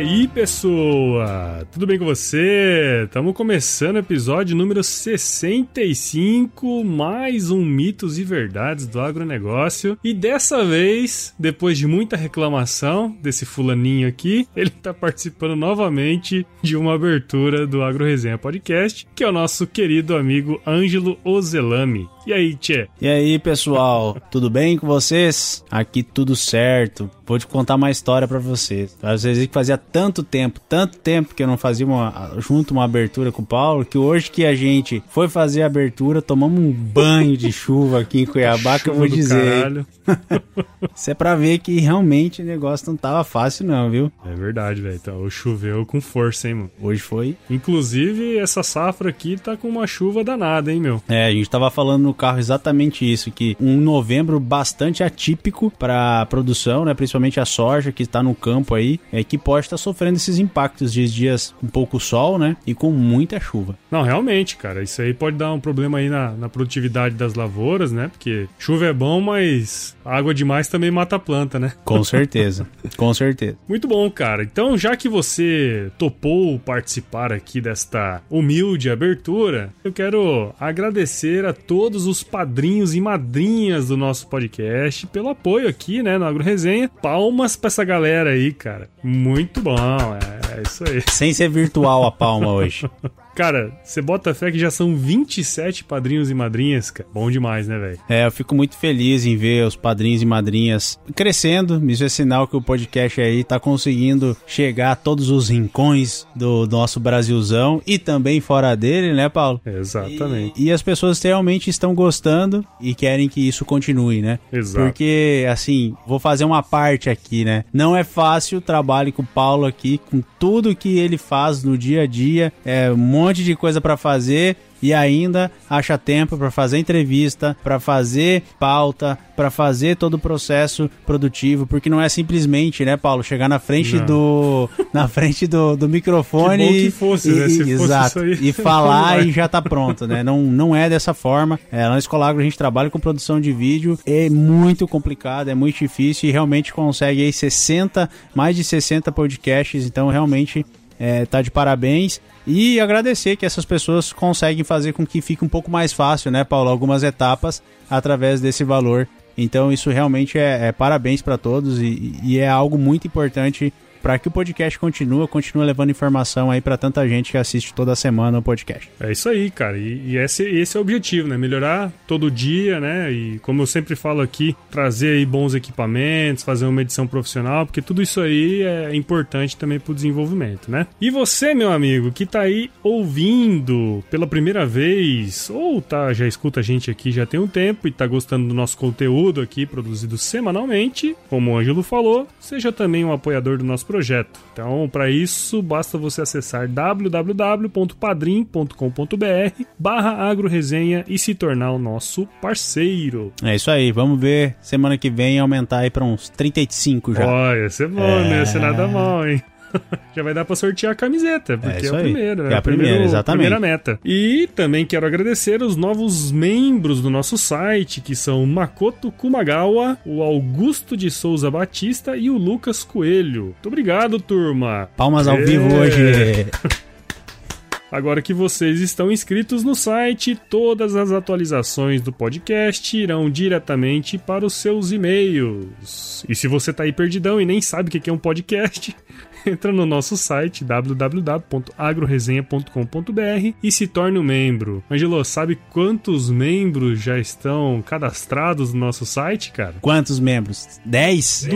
Aí, pessoa? Tudo bem com você? Estamos começando o episódio número 65, mais um Mitos e Verdades do Agronegócio. E dessa vez, depois de muita reclamação desse fulaninho aqui, ele está participando novamente de uma abertura do Agro Resenha Podcast, que é o nosso querido amigo Ângelo Ozelami. E aí, Tchê? E aí, pessoal, tudo bem com vocês? Aqui tudo certo. Vou te contar uma história para vocês. Às vezes que fazia tanto tempo, tanto tempo que eu não fazia uma, junto uma abertura com o Paulo, que hoje que a gente foi fazer a abertura, tomamos um banho de chuva aqui em Cuiabá, que eu vou dizer. Isso é pra ver que realmente o negócio não tava fácil, não, viu? É verdade, velho. Então, choveu com força, hein, mano? Hoje foi. Inclusive, essa safra aqui tá com uma chuva danada, hein, meu? É, a gente tava falando no carro exatamente isso, que um novembro bastante atípico para produção, né? Principalmente a soja que está no campo aí, é que pode estar tá sofrendo esses impactos de dias com pouco sol, né? E com muita chuva. Não, realmente, cara, isso aí pode dar um problema aí na, na produtividade das lavouras, né? Porque chuva é bom, mas água demais também mata a planta, né? Com certeza, com certeza. Muito bom, cara. Então, já que você topou participar aqui desta humilde abertura, eu quero agradecer a todos os padrinhos e madrinhas do nosso podcast pelo apoio aqui, né, no Agro Resenha. Palmas pra essa galera aí, cara. Muito bom, é, é isso aí. Sem ser virtual a palma hoje. Cara, você bota fé que já são 27 padrinhos e madrinhas, cara. Bom demais, né, velho? É, eu fico muito feliz em ver os padrinhos e madrinhas crescendo. Isso é sinal que o podcast aí tá conseguindo chegar a todos os rincões do nosso Brasilzão e também fora dele, né, Paulo? Exatamente. E, e as pessoas realmente estão gostando e querem que isso continue, né? Exato. Porque, assim, vou fazer uma parte aqui, né? Não é fácil o trabalho com o Paulo aqui, com tudo que ele faz no dia a dia. É um monte de coisa para fazer e ainda acha tempo para fazer entrevista, para fazer pauta, para fazer todo o processo produtivo, porque não é simplesmente, né, Paulo, chegar na frente não. do na frente do, do microfone que bom que fosse, e, né? Se fosse exato, isso aí, e falar e já tá pronto, né? Não, não é dessa forma. É, na Escola Agro a gente trabalha com produção de vídeo, é muito complicado, é muito difícil e realmente consegue aí 60, mais de 60 podcasts, então realmente é, tá de parabéns. E agradecer que essas pessoas conseguem fazer com que fique um pouco mais fácil, né, Paulo? Algumas etapas através desse valor. Então, isso realmente é, é parabéns para todos e, e é algo muito importante para que o podcast continue, continue levando informação aí para tanta gente que assiste toda semana o podcast. É isso aí, cara. E, e esse, esse, é o objetivo, né? Melhorar todo dia, né? E como eu sempre falo aqui, trazer aí bons equipamentos, fazer uma edição profissional, porque tudo isso aí é importante também para o desenvolvimento, né? E você, meu amigo, que tá aí ouvindo pela primeira vez, ou tá já escuta a gente aqui já tem um tempo e tá gostando do nosso conteúdo aqui produzido semanalmente, como o Ângelo falou, seja também um apoiador do nosso projeto. Então, para isso, basta você acessar www.padrim.com.br barra agroresenha e se tornar o nosso parceiro. É isso aí, vamos ver semana que vem aumentar aí para uns 35 já. Olha, ia ser bom, é... não ia ser nada mal, hein? já vai dar para sortear a camiseta, porque é, é o primeiro, é, é a primeira, exatamente. primeira meta. E também quero agradecer os novos membros do nosso site, que são Makoto Kumagawa, o Augusto de Souza Batista e o Lucas Coelho. Muito obrigado, turma. Palmas ao é. vivo hoje. Agora que vocês estão inscritos no site, todas as atualizações do podcast irão diretamente para os seus e-mails. E se você tá aí perdidão e nem sabe o que é um podcast, entra no nosso site www.agroresenha.com.br e se torne um membro. Angelo, sabe quantos membros já estão cadastrados no nosso site, cara? Quantos membros? 10?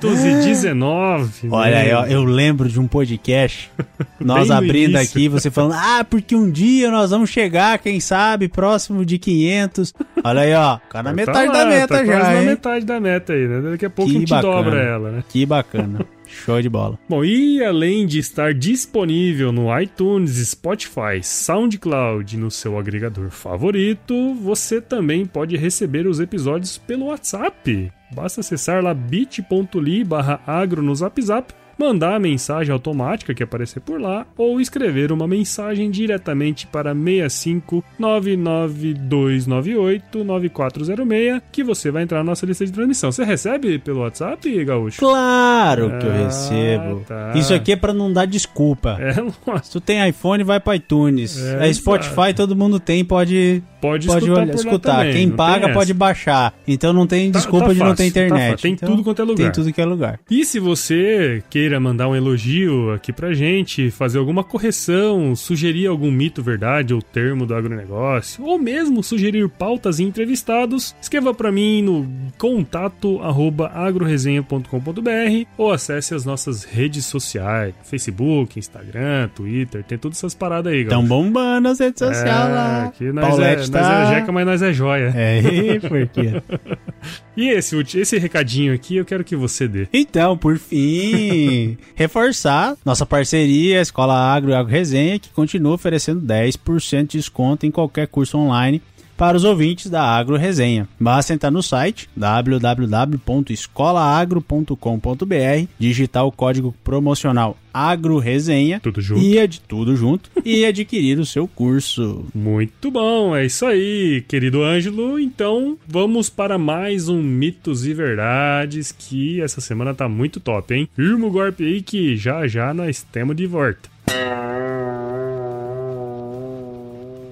219. Olha aí, ó, eu lembro de um podcast, nós abrindo aqui, você falando, ah, porque um dia nós vamos chegar, quem sabe, próximo de 500. Olha aí, ó. Cara na Tá metade lá, da meta tá já, quase na hein? metade da meta aí, né? Daqui a pouco Que a gente bacana. dobra ela, né? Que bacana. Show de bola. Bom, e além de estar disponível no iTunes, Spotify, SoundCloud no seu agregador favorito, você também pode receber os episódios pelo WhatsApp. Basta acessar lá bit.ly barra agro no Zap Zap, mandar a mensagem automática que aparecer por lá ou escrever uma mensagem diretamente para 65 99298 9406 que você vai entrar na nossa lista de transmissão. Você recebe pelo WhatsApp, Gaúcho? Claro que eu Ah, recebo. tá. Isso aqui é pra não dar desculpa. É. Se tu tem iPhone, vai pro iTunes. É, É, Spotify, todo mundo tem, pode, Pode, pode escutar, olhar- escutar. também, Quem paga pode baixar. Então não tem Tá- desculpa tá de não ter fácil, tá internet. fácil. Tem Então, tudo quanto é lugar. Tem tudo que é lugar. E se você queira mandar um elogio aqui pra gente, fazer alguma correção, sugerir algum mito, verdade ou termo do agronegócio, ou mesmo sugerir pautas e entrevistados, escreva pra mim no contato arroba agroresenha.com.br ou acesse as nossas redes sociais, Facebook, Instagram, Twitter, tem todas essas paradas aí, Tão galera. bombando as redes sociais lá. Aqui nós, é, Paulette nós tá- é jeca, mas nós é joia. É, porque. E esse, esse recadinho aqui eu quero que você dê. Então, por fim, reforçar nossa parceria, Escola Agro e Agro Resenha, que continua oferecendo 10% de desconto em qualquer curso online para os ouvintes da Agro Resenha. Basta entrar no site www.escolaagro.com.br, digitar o código promocional Agro Resenha Tudo junto. e ad- tudo junto e adquirir o seu curso. Muito bom, é isso aí, querido Ângelo. Então, vamos para mais um Mitos e Verdades, que essa semana tá muito top, hein? Firma o golpe aí que já já nós temos de volta.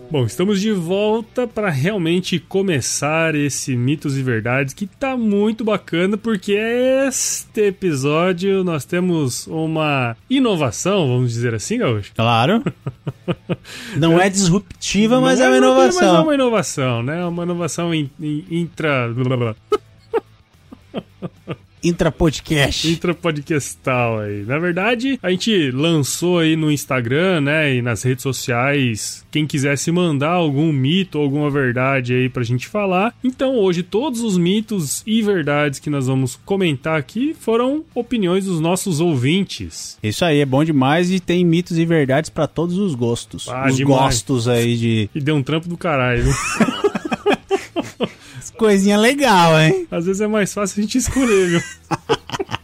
Bom, estamos de volta para realmente começar esse Mitos e Verdades que tá muito bacana porque este episódio nós temos uma inovação, vamos dizer assim, Gaúcho? Claro. Não é disruptiva, mas Não é uma Mas é inovação. uma inovação, né? Uma inovação in, in- intra. Intrapodcast. intrapodcastal aí. Na verdade, a gente lançou aí no Instagram, né? E nas redes sociais. Quem quisesse mandar algum mito alguma verdade aí pra gente falar. Então, hoje, todos os mitos e verdades que nós vamos comentar aqui foram opiniões dos nossos ouvintes. Isso aí, é bom demais e tem mitos e verdades pra todos os gostos. Ah, os demais. gostos aí de E deu um trampo do caralho, viu? coisinha legal, hein? Às vezes é mais fácil a gente escolher, viu?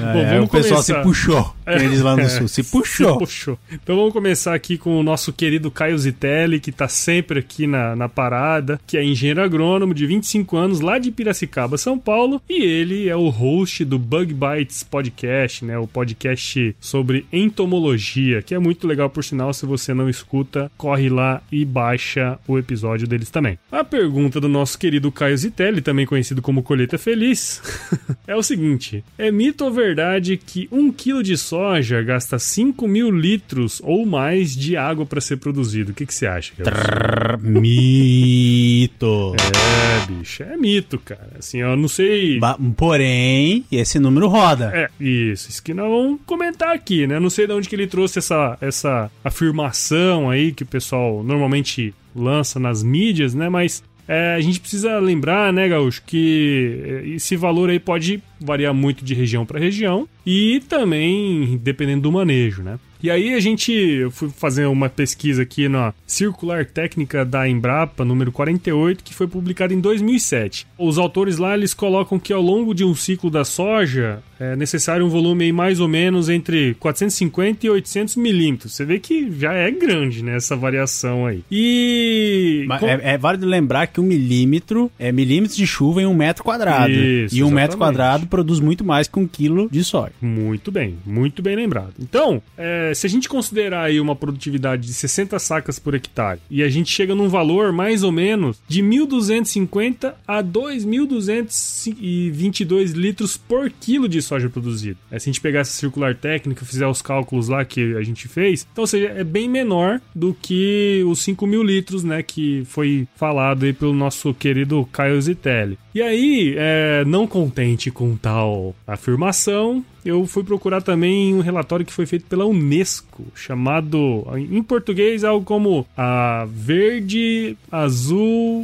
Bom, é, vamos o pessoal começar. se puxou. como Eles lá no sul, se puxou. Se puxou. Então vamos começar aqui com o nosso querido Caio Zitelli, que tá sempre aqui na, na parada, que é engenheiro agrônomo de 25 anos, lá de Piracicaba, São Paulo, e ele é o host do Bug Bites Podcast, né? O podcast sobre entomologia, que é muito legal, por sinal, se você não escuta, corre lá e baixa o episódio deles também. A pergunta do nosso querido Caio Zitelli, também conhecido como Colheita Feliz, é o seguinte: é mito ou verdade que um quilo de soja gasta 5 mil litros ou mais de água para ser produzido? O que, que você acha? Gabriel? Mito. É, bicho, é mito, cara. Assim, eu não sei. Ba- Porém, esse número roda. É, isso, isso que nós vamos comentar aqui, né? Não sei de onde que ele trouxe essa, essa afirmação aí que o pessoal normalmente lança nas mídias, né? Mas é, a gente precisa lembrar, né, Gaúcho, que é, esse valor aí pode variar muito de região para região e também dependendo do manejo, né? E aí a gente fui fazer uma pesquisa aqui na Circular Técnica da Embrapa, número 48, que foi publicada em 2007. Os autores lá eles colocam que ao longo de um ciclo da soja é necessário um volume aí mais ou menos entre 450 e 800 milímetros. Você vê que já é grande, né, essa variação aí. E com- é, é válido lembrar que um milímetro é milímetros de chuva em um metro quadrado. Isso, e um metro exatamente. quadrado produz muito mais que um quilo de soja. Muito bem, muito bem lembrado. Então, é, se a gente considerar aí uma produtividade de 60 sacas por hectare e a gente chega num valor mais ou menos de 1.250 a 2.222 litros por quilo de soja produzido. É, se a gente pegar essa circular técnica fizer os cálculos lá que a gente fez, então, ou seja, é bem menor do que os 5 mil litros, né, que foi falado aí pelo nosso querido Caio Zitelli. E aí, é, não contente com tal afirmação, eu fui procurar também um relatório que foi feito pela Unesco, chamado, em português, algo como a verde, azul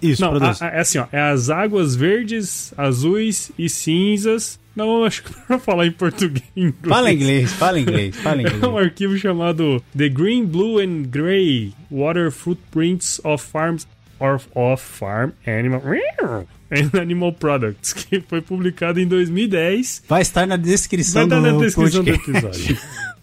e... Isso, Não, a, a, é assim, ó, é as águas verdes, azuis e cinzas não, acho que pra falar em português. Inglês. Fala inglês, fala inglês, fala inglês. É um arquivo chamado The Green, Blue and Gray Water Footprints of Farms of, Farm Animal and Animal Products, que foi publicado em 2010. Vai estar na descrição, Vai estar na descrição do episódio.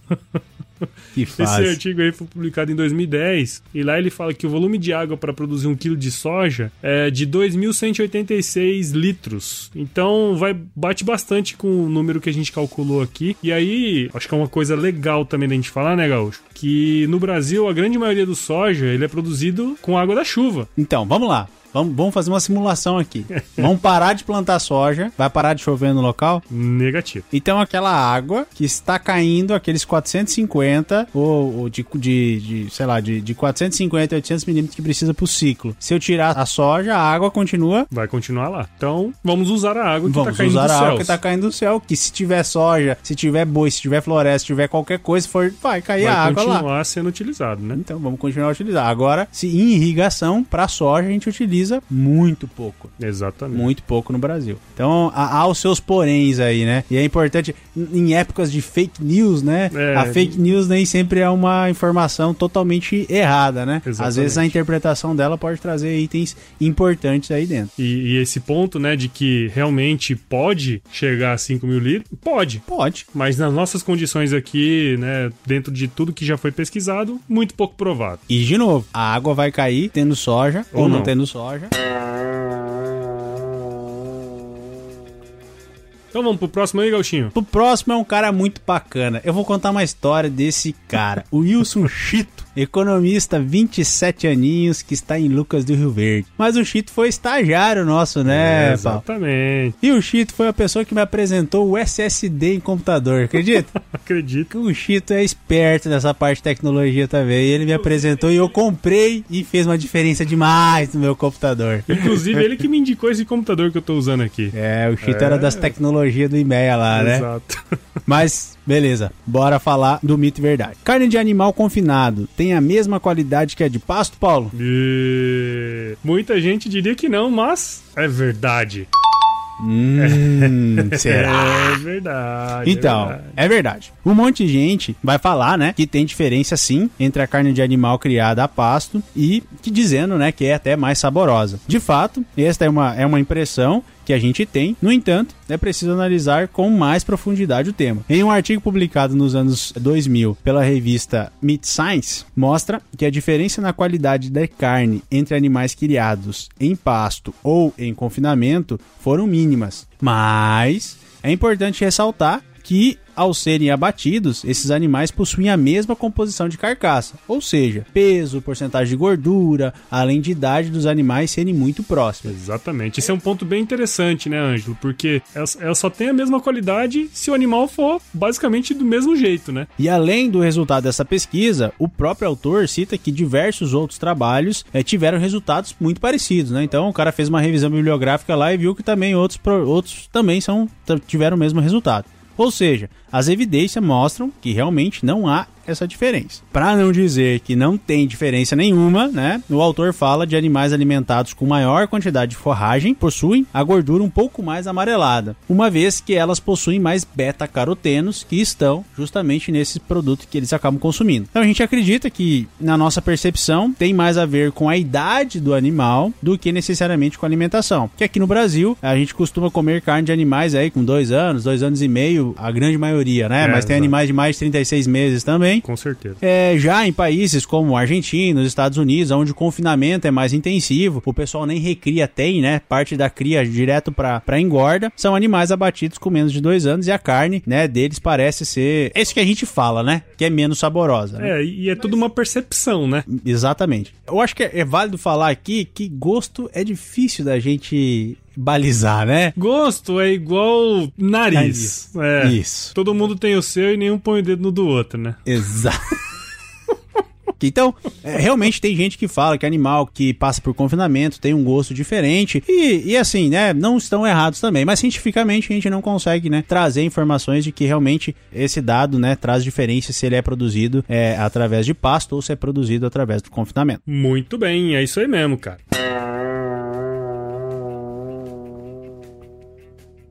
Que Esse fase. artigo aí foi publicado em 2010 e lá ele fala que o volume de água para produzir um quilo de soja é de 2.186 litros. Então vai bate bastante com o número que a gente calculou aqui. E aí, acho que é uma coisa legal também da gente falar, né, Gaúcho? Que no Brasil a grande maioria do soja ele é produzido com água da chuva. Então, vamos lá. Vamos, vamos fazer uma simulação aqui. vamos parar de plantar soja. Vai parar de chover no local? Negativo. Então, aquela água que está caindo, aqueles 450, ou, ou de, de, de, sei lá, de, de 450 a 800 milímetros que precisa pro ciclo. Se eu tirar a soja, a água continua. Vai continuar lá. Então, vamos usar a água que Vamos tá caindo usar do a céu. água que tá caindo do céu. Que se tiver soja, se tiver boi, se tiver floresta, se tiver qualquer coisa, for, vai cair Vai a água lá. continuar sendo utilizado, né? Então vamos continuar a utilizar. Agora, se em irrigação, para soja a gente utiliza muito pouco. Exatamente. Muito pouco no Brasil. Então há, há os seus poréns aí, né? E é importante, em épocas de fake news, né? É. A fake news nem sempre é uma informação totalmente errada, né? Às Exatamente. vezes a interpretação dela pode trazer itens importantes aí dentro. E, e esse ponto, né, de que realmente pode chegar a 5 mil litros, pode. Pode. Mas nas nossas condições aqui, né, dentro de tudo que já foi pesquisado, muito pouco provável. E de novo, a água vai cair tendo soja ou, Ou não não. tendo soja. Então vamos pro próximo aí, Gauchinho. O próximo é um cara muito bacana. Eu vou contar uma história desse cara, o Wilson Chito, economista, 27 aninhos, que está em Lucas do Rio Verde. Mas o Chito foi estagiário nosso, né, Paulo? exatamente. E o Chito foi a pessoa que me apresentou o SSD em computador, acredita? Acredito. o Chito é esperto nessa parte de tecnologia também. Ele me apresentou e eu comprei e fez uma diferença demais no meu computador. Inclusive, ele que me indicou esse computador que eu tô usando aqui. É, o Chito É. era das tecnologias do IMEA lá, né? Exato. Mas, beleza, bora falar do mito e verdade. Carne de animal confinado tem a mesma qualidade que a de pasto, Paulo? E... Muita gente diria que não, mas é verdade. Hum, será? É verdade. Então, é verdade. é verdade. Um monte de gente vai falar, né, que tem diferença sim entre a carne de animal criada a pasto e que dizendo, né, que é até mais saborosa. De fato, esta é uma, é uma impressão que a gente tem. No entanto, é preciso analisar com mais profundidade o tema. Em um artigo publicado nos anos 2000 pela revista Meat Science, mostra que a diferença na qualidade da carne entre animais criados em pasto ou em confinamento foram mínimas. Mas é importante ressaltar que ao serem abatidos, esses animais possuem a mesma composição de carcaça, ou seja, peso, porcentagem de gordura, além de idade dos animais serem muito próximos. Exatamente. Esse é um ponto bem interessante, né, Ângelo? Porque ela, ela só tem a mesma qualidade se o animal for basicamente do mesmo jeito, né? E além do resultado dessa pesquisa, o próprio autor cita que diversos outros trabalhos eh, tiveram resultados muito parecidos, né? Então o cara fez uma revisão bibliográfica lá e viu que também outros, outros também são, tiveram o mesmo resultado. Ou seja, as evidências mostram que realmente não há essa diferença. Para não dizer que não tem diferença nenhuma, né? O autor fala de animais alimentados com maior quantidade de forragem possuem a gordura um pouco mais amarelada, uma vez que elas possuem mais beta-carotenos que estão justamente nesse produto que eles acabam consumindo. Então a gente acredita que na nossa percepção tem mais a ver com a idade do animal do que necessariamente com a alimentação. Que aqui no Brasil a gente costuma comer carne de animais aí com dois anos, dois anos e meio, a grande maioria, né? É, Mas tem exato. animais de mais de 36 meses também. Com certeza. É, já em países como Argentina, os Estados Unidos, onde o confinamento é mais intensivo, o pessoal nem recria tem, né? Parte da cria direto pra, pra engorda, são animais abatidos com menos de dois anos e a carne, né, deles parece ser. É isso que a gente fala, né? Que é menos saborosa. Né? É, e é tudo uma percepção, né? Exatamente. Eu acho que é, é válido falar aqui que gosto é difícil da gente balizar, né? Gosto é igual nariz. É. Isso. Todo mundo tem o seu e nenhum põe o dedo no do outro, né? Exato. Então, é, realmente tem gente que fala que animal que passa por confinamento tem um gosto diferente. E, e assim, né, não estão errados também. Mas cientificamente a gente não consegue, né, trazer informações de que realmente esse dado, né, traz diferença se ele é produzido é, através de pasto ou se é produzido através do confinamento. Muito bem, é isso aí mesmo, cara.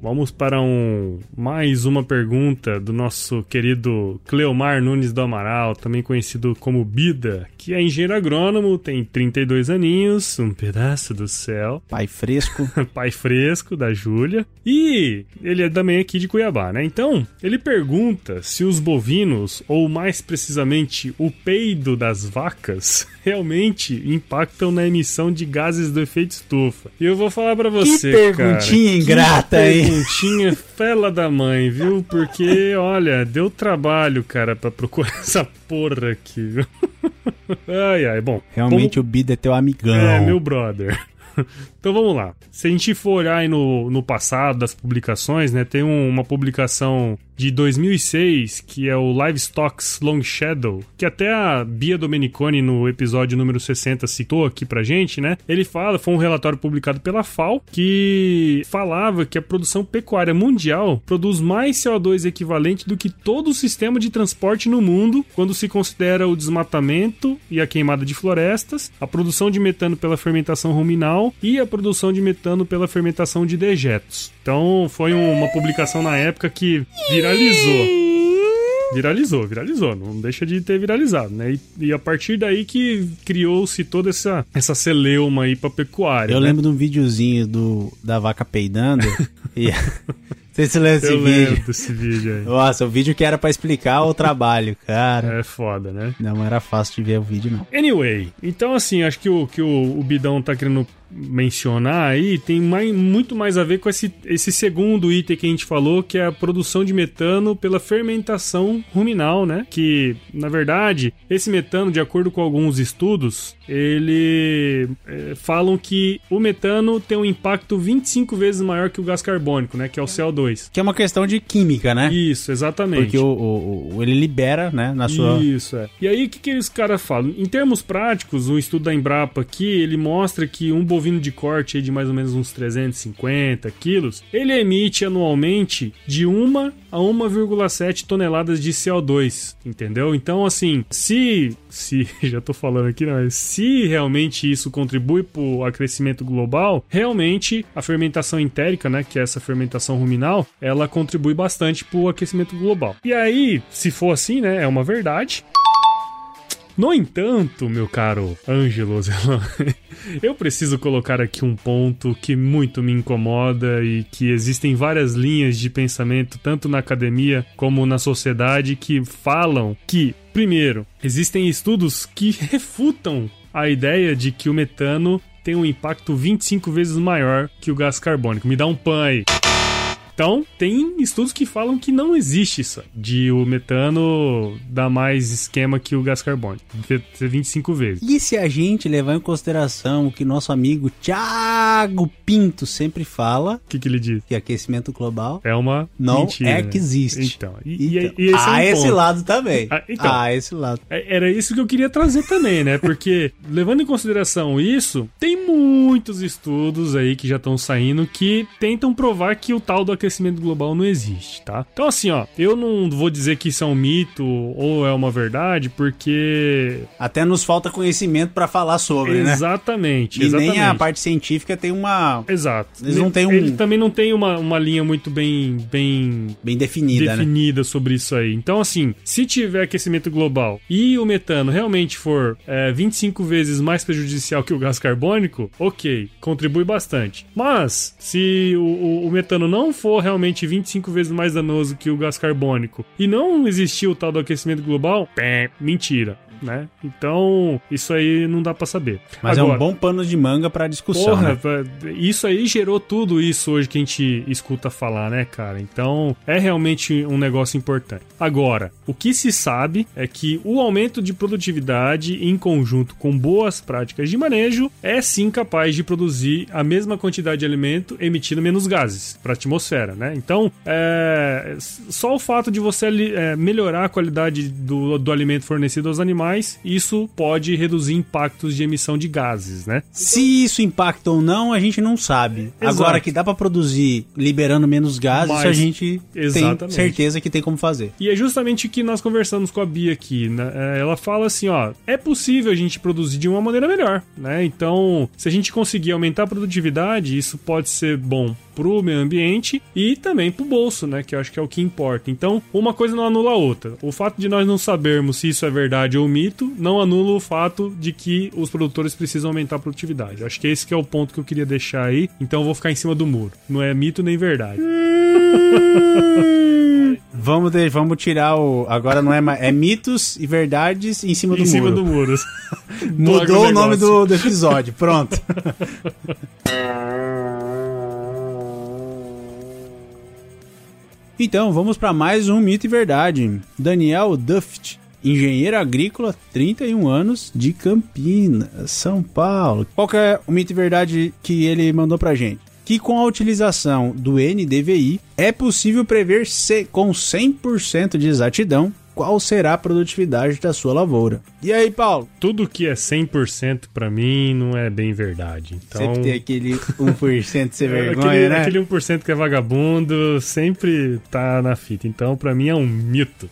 Vamos para um mais uma pergunta do nosso querido Cleomar Nunes do Amaral, também conhecido como Bida, que é engenheiro agrônomo, tem 32 aninhos, um pedaço do céu. Pai fresco. Pai fresco da Júlia. E ele é também aqui de Cuiabá, né? Então, ele pergunta se os bovinos, ou mais precisamente o peido das vacas, realmente impactam na emissão de gases do efeito estufa. E eu vou falar para você, que perguntinha cara, ingrata aí. Perguntinha fela da mãe, viu? Porque, olha, deu trabalho, cara, para procurar essa porra aqui, viu? Ai, ai, bom. Realmente o Bida é teu amigão. É, meu brother. Então vamos lá. Se a gente for olhar aí no, no passado das publicações, né? Tem um, uma publicação de 2006 que é o Livestocks Long Shadow, que até a Bia Domeniconi no episódio número 60 citou aqui pra gente, né? Ele fala, foi um relatório publicado pela FAO que falava que a produção pecuária mundial produz mais CO2 equivalente do que todo o sistema de transporte no mundo quando se considera o desmatamento e a queimada de florestas, a produção de metano pela fermentação ruminal e a produção de metano pela fermentação de dejetos. Então foi uma publicação na época que viralizou. Viralizou, viralizou, não deixa de ter viralizado, né? E, e a partir daí que criou-se toda essa, essa celeuma aí pra pecuária. Eu né? lembro de um videozinho do, da vaca peidando e. Você se lembra desse Eu vídeo? lembro desse vídeo aí. Nossa, o vídeo que era pra explicar o trabalho, cara. É foda, né? Não, não era fácil de ver o vídeo, não. Anyway, então assim, acho que o que o, o Bidão tá querendo mencionar aí tem mais, muito mais a ver com esse, esse segundo item que a gente falou, que é a produção de metano pela fermentação ruminal, né? Que, na verdade, esse metano, de acordo com alguns estudos, ele é, falam que o metano tem um impacto 25 vezes maior que o gás carbônico, né? Que é o CO2. Que é uma questão de química, né? Isso, exatamente. Porque o, o- o- ele libera, né, na sua... Isso, é. E aí, o que, que os caras falam? Em termos práticos, o estudo da Embrapa aqui, ele mostra que um bovino de corte aí de mais ou menos uns 350 quilos, ele emite anualmente de 1 a 1,7 toneladas de CO2, entendeu? Então, assim, se... se já tô falando aqui, mas se realmente isso contribui para o aquecimento global, realmente a fermentação entérica, né, que é essa fermentação ruminal, ela contribui bastante para o aquecimento global. E aí, se for assim, né, é uma verdade. No entanto, meu caro Ângelo Zelan, eu preciso colocar aqui um ponto que muito me incomoda e que existem várias linhas de pensamento, tanto na academia como na sociedade, que falam que, primeiro, existem estudos que refutam a ideia de que o metano tem um impacto 25 vezes maior que o gás carbônico. Me dá um pan aí. Então, tem estudos que falam que não existe isso, de o metano dar mais esquema que o gás carbônico, ser 25 vezes. E se a gente levar em consideração o que nosso amigo Thiago Pinto sempre fala, O que, que ele diz? que aquecimento global É uma não mentira. é que existe. Então, e, Então, e, e esse é um esse ponto. lado também. Ah, então. ah, esse lado. É- Era isso que eu queria trazer também, né? Porque, levando em consideração isso, tem muitos estudos aí que já estão saindo que tentam provar que o tal do aquecimento global não existe, tá? Então, assim, ó, eu não vou dizer que isso é um mito ou é uma verdade, porque. Até nos falta conhecimento pra falar sobre, né? Exatamente, E exatamente. nem a parte científica tem uma Exato. Eles não têm um- Ele também não tem uma, uma linha muito bem, bem bem definida, né? definida sobre isso aí. Então, assim, se tiver aquecimento global e o metano realmente for é, 25 vezes mais prejudicial que o gás carbônico, ok, contribui bastante. Mas, se o, o- o metano não for realmente 25 vezes mais danoso que o gás carbônico e não existir o tal do aquecimento global, pé, mentira. Né? Então, isso aí não dá pra saber. Mas é Agora, um bom pano de manga pra discussão, Porra, né? va- isso aí gerou tudo isso hoje que a gente escuta falar, né, cara? Então, é realmente um negócio importante. Agora, o que se sabe é que o aumento de produtividade em conjunto com boas práticas de manejo é sim capaz de produzir a mesma quantidade de alimento emitindo menos gases para a atmosfera, né? Então, é, só o fato de você é, melhorar a qualidade do, do alimento fornecido aos animais mais, isso pode reduzir impactos de emissão de gases, né? Se isso impacta ou não, a gente não sabe. Exato. Agora que dá pra produzir liberando menos gases, Mas- a gente tem Exatamente. certeza que tem como fazer. E é justamente o que nós conversamos com a Bia aqui, né? É, Ela fala assim, ó, é possível a gente produzir de uma maneira melhor, né? Então, se a gente conseguir aumentar a produtividade, isso pode ser bom pro meio ambiente e também pro bolso, né? Que eu acho que é o que importa. Então, uma coisa não anula a outra. O fato de nós não sabermos se isso é verdade ou mito, não anula o fato de que os produtores precisam aumentar a produtividade. Eu acho que esse que é o ponto que eu queria deixar aí. Então, eu vou ficar em cima do muro. Não é mito nem verdade. Vamos, de- vamos tirar o. Agora não é mais. É mitos e verdades em cima do em cima muro. do muro. Mudou o nome do, do episódio. Pronto. Então, vamos para mais um mito e verdade. Daniel Duft, engenheiro agrícola, 31 anos, de Campinas, São Paulo. Qual que é o mito e verdade que ele mandou pra gente? Que com a utilização do NDVI é possível prever se, com 100% de exatidão qual será a produtividade da sua lavoura. E aí, Paulo? tudo que é 100% pra mim não é bem verdade. Então, Sempre tem aquele 1% de ser é, vergonha, aquele, né? aquele 1% que é vagabundo sempre tá na fita. Então, pra mim é um mito.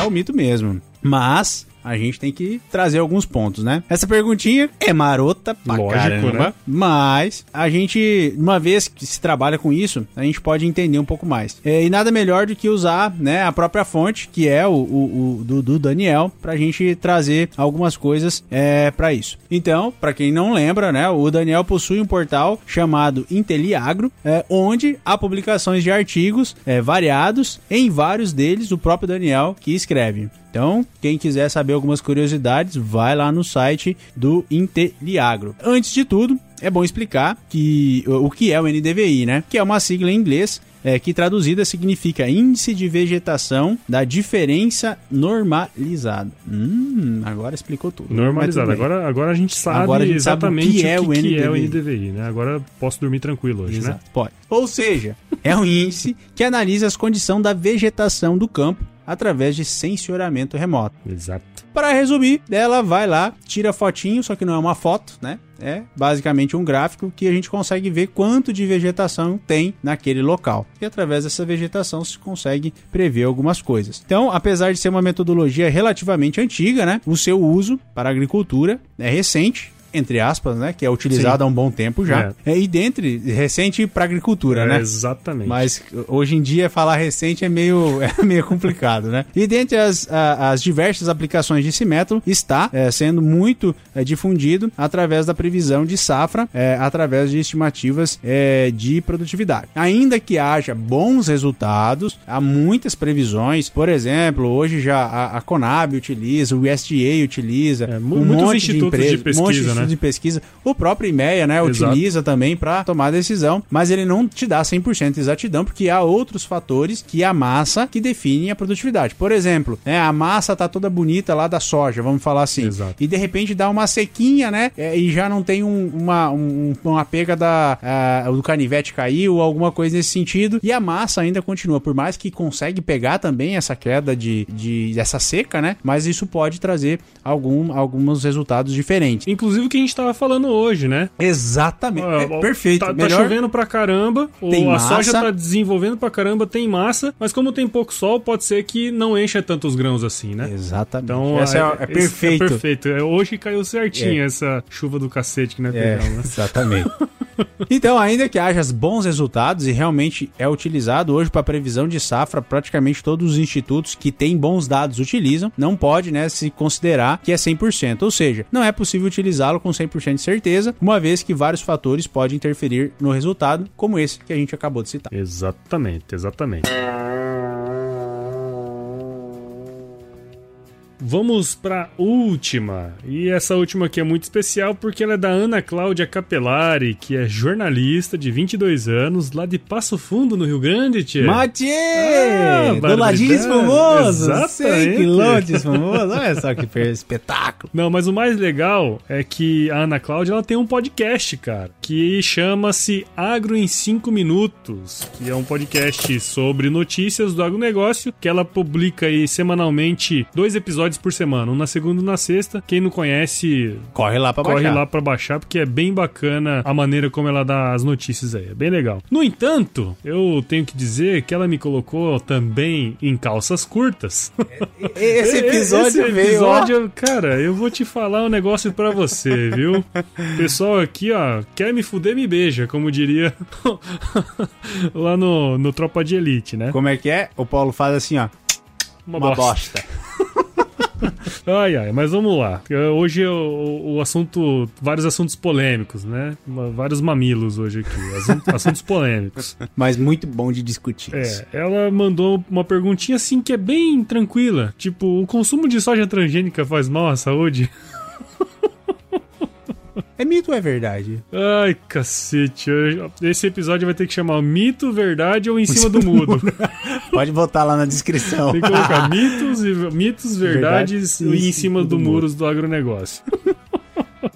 É o mito mesmo. Mas a gente tem que trazer alguns pontos, né? Essa perguntinha é marota pra Lógico, caramba, né? mas a gente, uma vez que se trabalha com isso, a gente pode entender um pouco mais. É, e nada melhor do que usar né, a própria fonte, que é o, o, o do, do Daniel, pra gente trazer algumas coisas é, para isso. Então, pra quem não lembra, né, o Daniel possui um portal chamado Inteliagro, é, onde há publicações de artigos é, variados, em vários deles o próprio Daniel que escreve. Então, quem quiser saber algumas curiosidades, vai lá no site do Inteliagro. Antes de tudo, é bom explicar que o o que é o NDVI, né? Que é uma sigla em inglês é, que traduzida significa Índice de Vegetação da Diferença Normalizada. Hum, agora explicou tudo. Bem. Agora, agora a gente sabe Agora a gente sabe o exatamente que é o que é o NDVI. Né? Agora posso dormir tranquilo hoje, né? Exato, pode. Ou seja, é um índice que analisa as condições da vegetação do campo através de sensoramento remoto. Exato. Para resumir, ela vai lá, tira fotinho, só que não é uma foto, né? É basicamente um gráfico que a gente consegue ver quanto de vegetação tem naquele local. E através dessa vegetação se consegue prever algumas coisas. Então, apesar de ser uma metodologia relativamente antiga, né? O seu uso para a agricultura é recente. Entre aspas, né? Que é utilizado há um bom tempo já. É. E dentre recente para agricultura, É, né? Exatamente. Mas hoje em dia falar recente é meio, é meio complicado, né? E dentre as, a- as diversas aplicações desse método está é, sendo muito é, difundido através da previsão de safra, é, através de estimativas é, de produtividade. Ainda que haja bons resultados, há muitas previsões. Por exemplo, hoje já a, a Conab utiliza, o USDA utiliza, É, mu- muitos institutos de um monte pesquisa, de né? de pesquisa. O próprio IMEA, né, Exato. utiliza também para tomar decisão, mas ele não te dá 100% de exatidão, porque há outros fatores que a massa que definem a produtividade. Por exemplo, né, a massa tá toda bonita lá da soja, vamos falar assim, Exato. e de repente dá uma sequinha, né, é, e já não tem um- uma, um- uma pega da, ah, do canivete caiu, alguma coisa nesse sentido, e a massa ainda continua, por mais que consegue pegar também essa queda de, de dessa seca, né, mas isso pode trazer algum, alguns resultados diferentes. Inclusive o que a gente tava falando hoje, né? Exatamente. Ah, É, perfeito. Tá, tá Melhor... chovendo pra caramba, Tem a massa. soja tá desenvolvendo pra caramba, tem massa, mas como tem pouco sol, pode ser que não encha tantos grãos assim, né? Exatamente. Então, Essa é, é perfeito. É perfeito. É, Hoje caiu certinho É. essa chuva do cacete que nós É, pegamos, né? exatamente. então, ainda que haja bons resultados e realmente é utilizado hoje para previsão de safra, praticamente todos os institutos que têm bons dados utilizam, não pode né, se considerar que é 100%. Ou seja, não é possível utilizá-lo com 100% de certeza, uma vez que vários fatores podem interferir no resultado, como esse que a gente acabou de citar. Exatamente, exatamente. Vamos para última. E essa última aqui é muito especial porque ela é da Ana Cláudia Capelari, que é jornalista de 22 anos, lá de Passo Fundo, no Rio Grande, tia. Mate! Ah, do ladinho! 100 Exatamente. quilômetros famoso! Olha só que espetáculo! Não, mas o mais legal é que a Ana Cláudia ela tem um podcast, cara, que chama-se Agro em 5 Minutos, que é um podcast sobre notícias do agronegócio, que ela publica aí semanalmente dois episódios episódios por semana, um na segunda e um na sexta. Quem não conhece, Corre lá pra corre baixar. lá pra baixar, porque é bem bacana a maneira como ela dá as notícias aí. É bem legal. No entanto, eu tenho que dizer que ela me colocou também em calças curtas. Esse episódio Esse veio, episódio, cara, eu vou te falar um negócio pra você, viu? Pessoal aqui, ó, quer me fuder, me beija, como diria lá no, no Tropa de Elite, né? Como é que é? O Paulo faz assim, ó. Uma, Uma bosta. bosta. Ai, ai, mas vamos lá. Hoje é o, o assunto, vários assuntos polêmicos, né? Vários mamilos hoje aqui, assuntos, assuntos polêmicos. Mas muito bom de discutir. É, ela mandou uma perguntinha assim que é bem tranquila. Tipo, o consumo de soja transgênica faz mal à saúde? É mito ou é verdade? Ai, cacete. Esse episódio vai ter que chamar Mito, Verdade ou Em Cima do Mudo. Pode botar lá na descrição. Tem que colocar mitos, e, mitos verdades Verdade e em cima do, muros do agronegócio.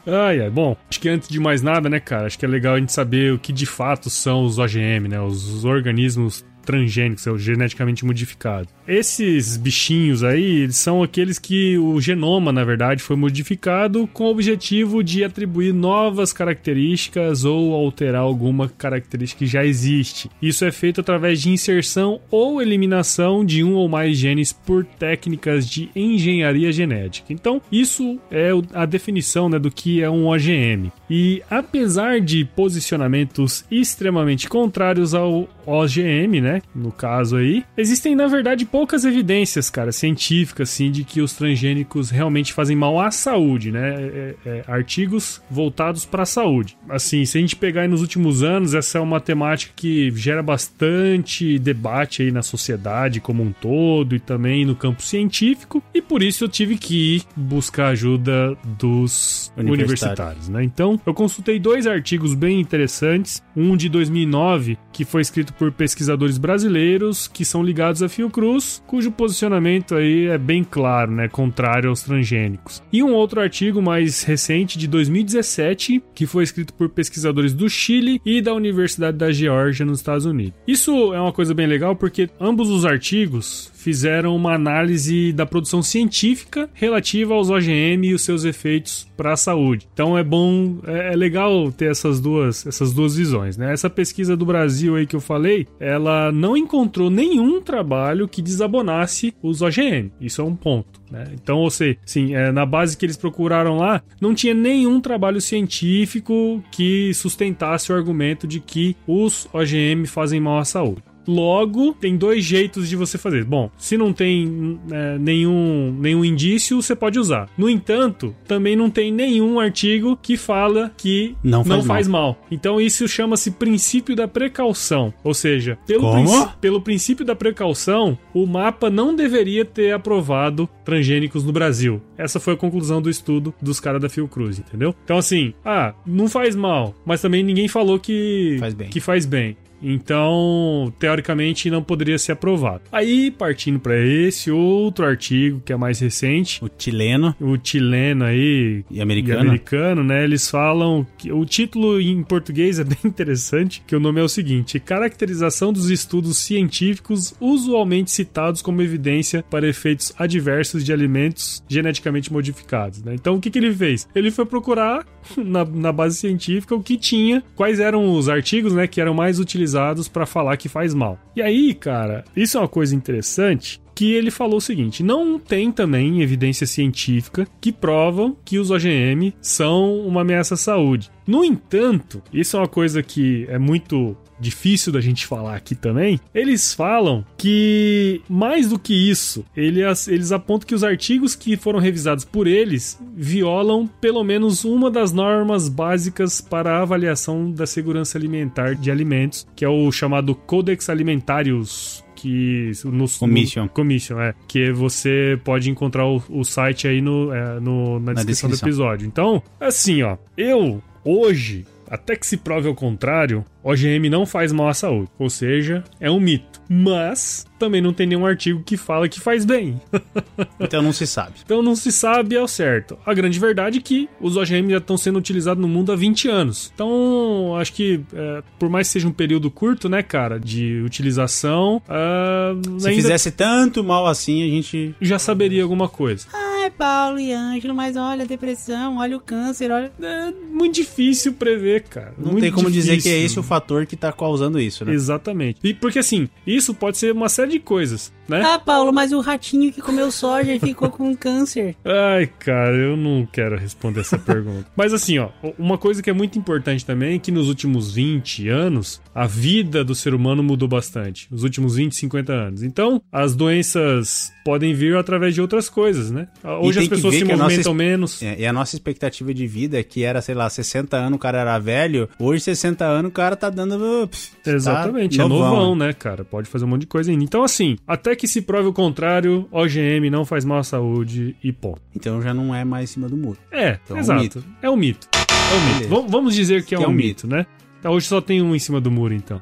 Ai, ai, bom, acho que antes de mais nada, né, cara, acho que é legal a gente saber o que de fato são os OGM, né, os organismos transgênicos, ou geneticamente modificados. Esses bichinhos aí, eles são aqueles que o genoma, na verdade, foi modificado com o objetivo de atribuir novas características ou alterar alguma característica que já existe. Isso é feito através de inserção ou eliminação de um ou mais genes por técnicas de engenharia genética. Então, isso é a definição né, do que é um OGM. E apesar de posicionamentos extremamente contrários ao OGM, né, no caso aí, existem na verdade poucas evidências, cara, científicas, assim, de que os transgênicos realmente fazem mal à saúde, né? É- é- artigos voltados para a saúde. Assim, se a gente pegar aí nos últimos anos, essa é uma temática que gera bastante debate aí na sociedade como um todo e também no campo científico, e por isso eu tive que ir buscar ajuda dos Universitários. universitários, né? Então, eu consultei dois artigos bem interessantes, um de 2009, que foi escrito por pesquisadores brasileiros que são ligados a Fiocruz, cujo posicionamento aí é bem claro, né, contrário aos transgênicos. E um outro artigo mais recente de 2017, que foi escrito por pesquisadores do Chile e da Universidade da Geórgia nos Estados Unidos. Isso é uma coisa bem legal porque ambos os artigos fizeram uma análise da produção científica relativa aos OGM e os seus efeitos para a saúde. Então é bom, é, é legal ter essas duas, essas duas visões, né? Essa pesquisa do Brasil aí que eu falei, ela não encontrou nenhum trabalho que desabonasse os OGM. Isso é um ponto, né? Então, ou seja, sim, é, na base que eles procuraram lá, não tinha nenhum trabalho científico que sustentasse o argumento de que os OGM fazem mal à saúde. Logo, tem dois jeitos de você fazer. Bom, se não tem é, nenhum, nenhum indício, você pode usar. No entanto, também não tem nenhum artigo que fala que Não faz faz mal. Então isso chama-se princípio da precaução. Ou seja, pelo, princ- pelo princípio da precaução, o mapa não deveria ter aprovado transgênicos no Brasil. Essa foi a conclusão do estudo dos caras da Fiocruz, entendeu? Então assim, ah, não faz mal, mas também ninguém falou que Faz bem. que faz bem. Então, teoricamente, não poderia ser aprovado. Aí, partindo para esse outro artigo, que é mais recente, O chileno o chileno aí e e americano. americano, né? Eles falam que o título em português é bem interessante, que o nome é o seguinte: Caracterização dos estudos científicos usualmente citados como evidência para efeitos adversos de alimentos geneticamente modificados, né? Então, o que, que ele fez? Ele foi procurar na, na base científica o que tinha, quais eram os artigos, né, que eram mais utilizados para falar que faz mal. E aí, cara, isso é uma coisa interessante que ele falou o seguinte: não tem também evidência científica que provam que os OGM são uma ameaça à saúde. No entanto, isso é uma coisa que é muito difícil da gente falar aqui também. Eles falam que mais do que isso, eles, eles apontam que os artigos que foram revisados por eles violam pelo menos uma das normas básicas para a avaliação da segurança alimentar de alimentos, que é o chamado Codex Alimentarius que no, Commission. no- Commission, é. Que você pode encontrar o, o site aí no, é, no- na, descrição, descrição. do episódio. Então, assim, ó, eu hoje. Até que se prove ao contrário, OGM não faz mal à saúde. Ou seja, é um mito. Mas também não tem nenhum artigo que fala que faz bem. então não se sabe. Então não se sabe ao certo. A grande verdade é que os OGM já estão sendo utilizados no mundo há 20 anos. Então, acho que é, por mais que seja um período curto, né, cara, de utilização. Uh, Se ainda... fizesse tanto mal assim, a gente. Já saberia alguma coisa. Ai, Paulo e Ângelo, mas olha a depressão, olha o câncer, olha. É muito difícil prever, cara. Não muito tem como difícil. dizer que é esse o fator que tá causando isso, né? Exatamente. E porque assim, isso pode ser uma série de coisas, né? Ah, Paulo, mas o ratinho que comeu soja e ficou com câncer. Ai, cara, eu não quero responder essa pergunta. Mas assim, ó, uma coisa que é muito importante também é que nos últimos 20 anos, a vida do ser humano mudou bastante. Os últimos 20, 50 anos. Então, as doenças podem vir através de outras coisas, né? Hoje as pessoas se movimentam nossa, menos. É, e a nossa expectativa de vida, que era, sei lá, 60 anos o cara era velho, hoje 60 anos o cara tá dando. Pff, Exatamente, tá é novão, novão, né, cara? Pode fazer um monte de coisa ainda. Então, assim, até que se prove o contrário, OGM não faz mal à saúde e ponto. Então já não é mais em cima do muro. É, então, exato. É um mito. É um mito. É um mito. Vamos dizer que é, que um, é um mito, mito, né? Então, hoje só tem um em cima do muro, então.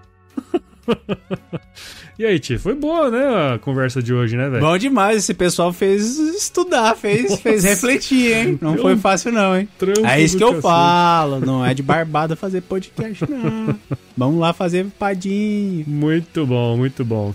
e aí, Tia, foi boa, né, a conversa de hoje, né, velho? Bom demais, esse pessoal fez estudar, fez, fez refletir, hein? Não foi fácil não, hein? É isso que eu falo, não é de barbada fazer podcast, não. Vamos lá fazer padinho. Muito bom, muito bom.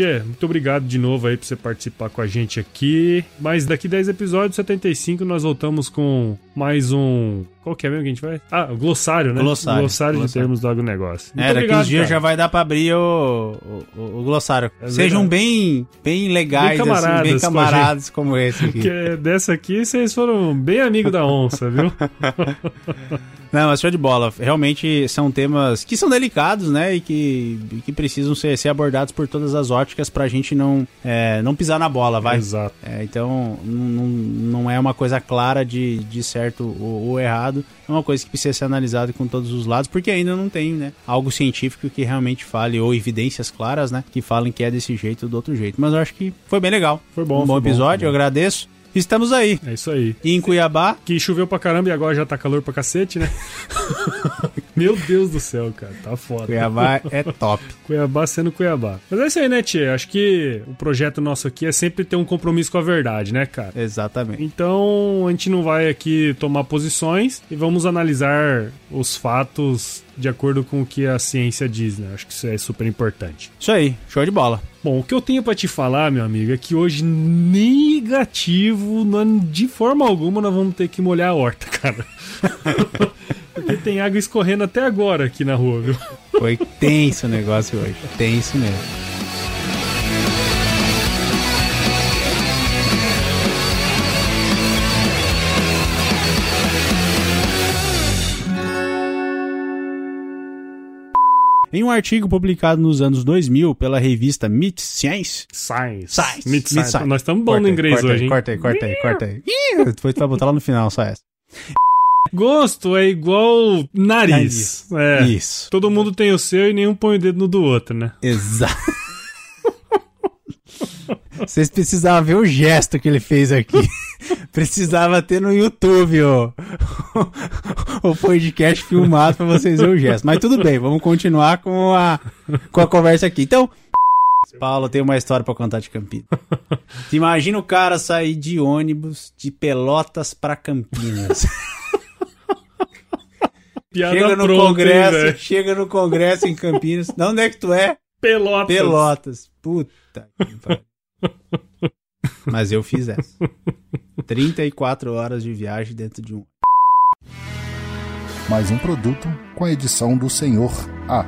Tchê, muito obrigado de novo aí por você participar com a gente aqui. Mas daqui 10 episódios, 75, nós voltamos com mais um. Qual que é mesmo que a gente vai? Ah, o glossário, né? Glossário. Glossário, glossário. de termos do agronegócio. Muito é, daqui uns dias já vai dar pra abrir o, o, o glossário. É Sejam bem, bem legais, bem camaradas, assim, bem camaradas como esse aqui. Que dessa aqui vocês foram bem amigos da onça, viu? Não, mas show de bola. Realmente são temas que são delicados, né? E que, que precisam ser, ser abordados por todas as óticas pra gente não, é, não pisar na bola, vai. Exato. É, então, não, não é uma coisa clara de, de certo ou, ou, errado. É uma coisa que precisa ser analisada com todos os lados, porque ainda não tem, né? Algo científico que realmente fale, ou evidências claras, né? Que falem que é desse jeito ou do outro jeito. Mas eu acho que foi bem legal. Foi bom. Um bom episódio, bom, eu agradeço. Estamos aí. É isso aí. E em Cuiabá. Que choveu pra caramba e agora já tá calor pra cacete, né? Meu Deus do céu, cara. Tá foda. Cuiabá é top. Cuiabá sendo Cuiabá. Mas é isso aí, né, Tia? Acho que o projeto nosso aqui é sempre ter um compromisso com a verdade, né, cara? Exatamente. Então, a gente não vai aqui tomar posições e vamos analisar os fatos de acordo com o que a ciência diz, né? Acho que isso é super importante. Isso aí, show de bola. Bom, o que eu tenho para te falar, meu amigo, é que hoje negativo, não, de forma alguma nós vamos ter que molhar a horta, cara. Porque tem água escorrendo até agora aqui na rua, viu? Foi tenso o negócio hoje, tenso mesmo. Em um artigo publicado nos anos 2000 pela revista Meet Science. Science. Science. Science. Science. Nós estamos bons no inglês corta hoje, aí, Corta aí, corta aí, corta aí. Tu vai botar lá no final, só essa. Gosto é igual nariz. É. Isso. Todo mundo tem o seu e nenhum põe o dedo no do outro, né? Exato. Vocês precisavam ver o gesto que ele fez aqui. Precisava ter no YouTube ó, o podcast filmado para vocês verem o gesto. Mas tudo bem, vamos continuar com a, com a conversa aqui. Então, Paulo, tem uma história para contar de Campinas. Imagina o cara sair de ônibus de Pelotas para Campinas. Piada chega no pronta, congresso, hein, chega no congresso em Campinas. De onde é que tu é? Pelotas. Pelotas. Puta que pariu. Mas eu fiz essa. 34 horas de viagem dentro de um. Mais um produto com a edição do Senhor A.